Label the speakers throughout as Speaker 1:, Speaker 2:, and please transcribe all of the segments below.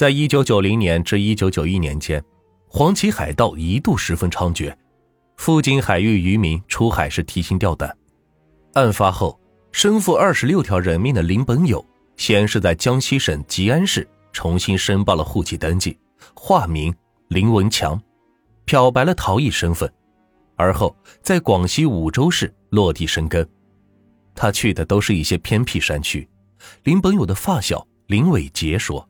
Speaker 1: 在一九九零年至一九九一年间，黄旗海盗一度十分猖獗，附近海域渔民出海时提心吊胆。案发后，身负二十六条人命的林本友，先是在江西省吉安市重新申报了户籍登记，化名林文强，漂白了逃逸身份，而后在广西梧州市落地生根。他去的都是一些偏僻山区。林本友的发小林伟杰说。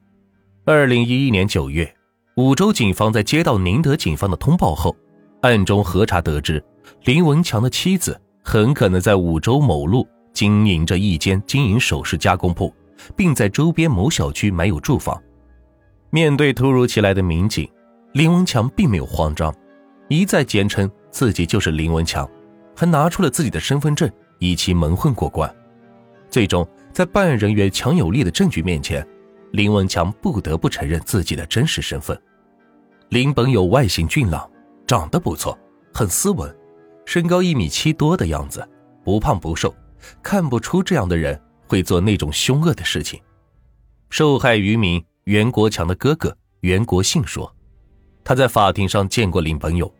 Speaker 1: 二零一一年九月，五州警方在接到宁德警方的通报后，暗中核查得知，林文强的妻子很可能在五州某路经营着一间金银首饰加工铺，并在周边某小区买有住房。面对突如其来的民警，林文强并没有慌张，一再坚称自己就是林文强，还拿出了自己的身份证以其蒙混过关。最终，在办案人员强有力的证据面前。林文强不得不承认自己的真实身份。林本有外形俊朗，长得不错，很斯文，身高一米七多的样子，不胖不瘦，看不出这样的人会做那种凶恶的事情。受害渔民袁国强的哥哥袁国信说，他在法庭上见过林本友。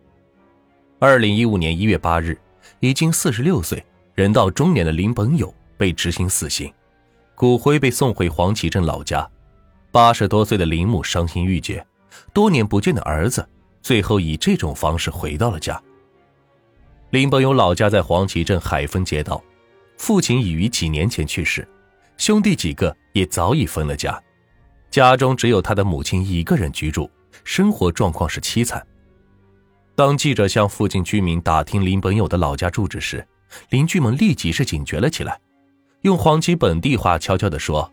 Speaker 1: 二零一五年一月八日，已经四十六岁、人到中年的林本友被执行死刑，骨灰被送回黄岐镇老家。八十多岁的林母伤心欲绝，多年不见的儿子，最后以这种方式回到了家。林本友老家在黄岐镇海丰街道，父亲已于几年前去世，兄弟几个也早已分了家，家中只有他的母亲一个人居住，生活状况是凄惨。当记者向附近居民打听林本友的老家住址时，邻居们立即是警觉了起来，用黄岐本地话悄悄地说。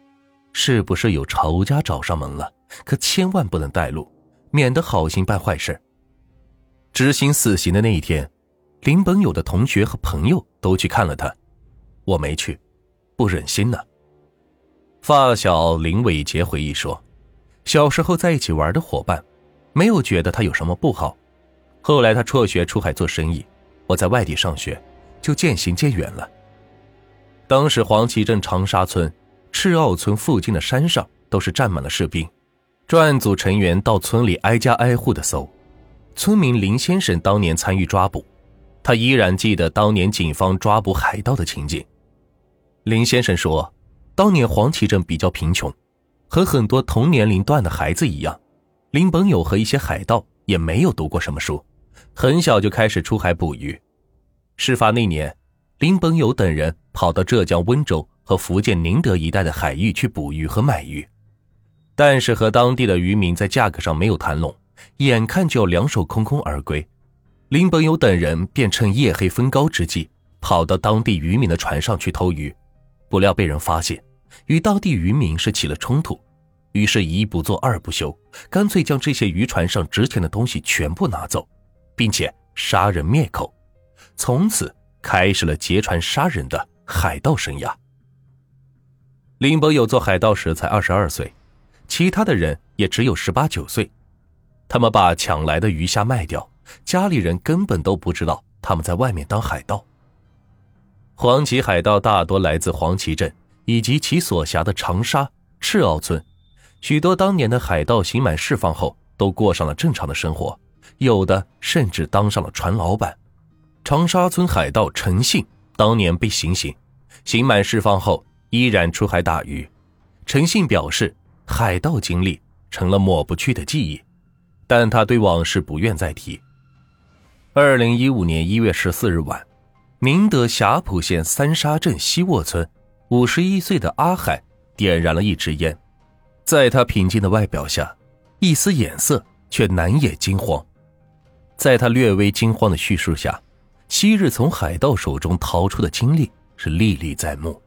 Speaker 1: 是不是有仇家找上门了？可千万不能带路，免得好心办坏事。执行死刑的那一天，林本友的同学和朋友都去看了他，我没去，不忍心呢。发小林伟杰回忆说，小时候在一起玩的伙伴，没有觉得他有什么不好。后来他辍学出海做生意，我在外地上学，就渐行渐远了。当时黄岐镇长沙村。赤澳村附近的山上都是站满了士兵，专案组成员到村里挨家挨户的搜。村民林先生当年参与抓捕，他依然记得当年警方抓捕海盗的情景。林先生说，当年黄岐镇比较贫穷，和很多同年龄段的孩子一样，林本友和一些海盗也没有读过什么书，很小就开始出海捕鱼。事发那年，林本友等人跑到浙江温州。和福建宁德一带的海域去捕鱼和买鱼，但是和当地的渔民在价格上没有谈拢，眼看就要两手空空而归。林本友等人便趁夜黑风高之际，跑到当地渔民的船上去偷鱼，不料被人发现，与当地渔民是起了冲突，于是，一不做二不休，干脆将这些渔船上值钱的东西全部拿走，并且杀人灭口，从此开始了劫船杀人的海盗生涯。林本友做海盗时才二十二岁，其他的人也只有十八九岁。他们把抢来的鱼虾卖掉，家里人根本都不知道他们在外面当海盗。黄旗海盗大多来自黄旗镇以及其所辖的长沙赤澳村，许多当年的海盗刑满释放后都过上了正常的生活，有的甚至当上了船老板。长沙村海盗陈信当年被行刑，刑满释放后。依然出海打鱼，陈信表示，海盗经历成了抹不去的记忆，但他对往事不愿再提。二零一五年一月十四日晚，宁德霞浦县三沙镇西沃村，五十一岁的阿海点燃了一支烟，在他平静的外表下，一丝眼色却难掩惊慌。在他略微惊慌的叙述下，昔日从海盗手中逃出的经历是历历在目。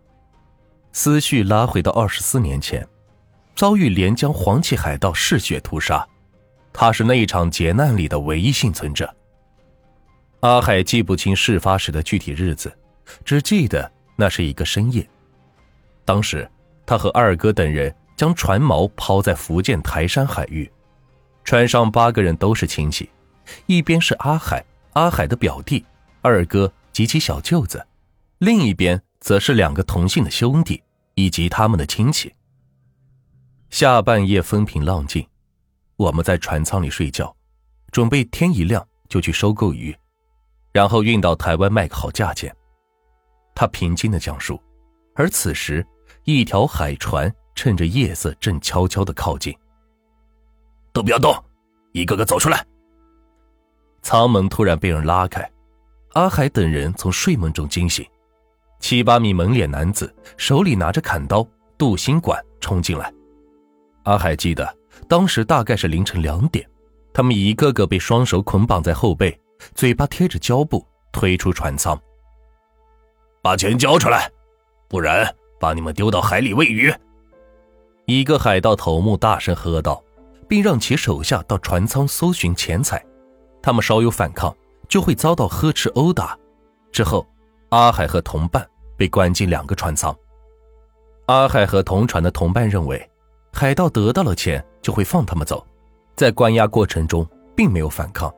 Speaker 1: 思绪拉回到二十四年前，遭遇连江黄旗海盗嗜血屠杀，他是那一场劫难里的唯一幸存者。阿海记不清事发时的具体日子，只记得那是一个深夜。当时他和二哥等人将船锚抛在福建台山海域，船上八个人都是亲戚，一边是阿海、阿海的表弟、二哥及其小舅子，另一边。则是两个同姓的兄弟以及他们的亲戚。下半夜风平浪静，我们在船舱里睡觉，准备天一亮就去收购鱼，然后运到台湾卖个好价钱。他平静的讲述，而此时，一条海船趁着夜色正悄悄的靠近。
Speaker 2: 都不要动，一个个走出来。
Speaker 1: 舱门突然被人拉开，阿海等人从睡梦中惊醒，七八米蒙脸男子手里拿着砍刀、镀锌管冲进来。阿海记得当时大概是凌晨两点，他们一个个被双手捆绑在后背，嘴巴贴着胶布，推出船舱。
Speaker 2: 把钱交出来，不然把你们丢到海里喂鱼。
Speaker 1: 一个海盗头目大声喝道，并让其手下到船舱搜寻钱财。他们稍有反抗，就会遭到呵斥殴打。之后，阿海和同伴被关进两个船舱。阿海和同船的同伴认为，海盗得到了钱就会放他们走，在关押过程中并没有反抗。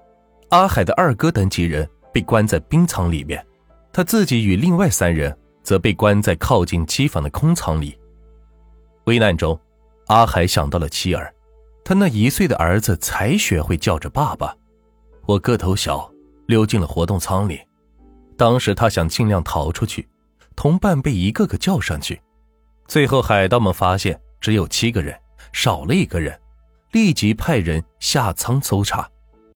Speaker 1: 阿海的二哥等几人被关在冰舱里面。他自己与另外三人则被关在靠近机房的空舱里。危难中，阿海想到了妻儿，他那一岁的儿子才学会叫着爸爸。我个头小，溜进了活动舱里。当时他想尽量逃出去，同伴被一个个叫上去。最后，海盗们发现只有七个人，少了一个人，立即派人下舱搜查。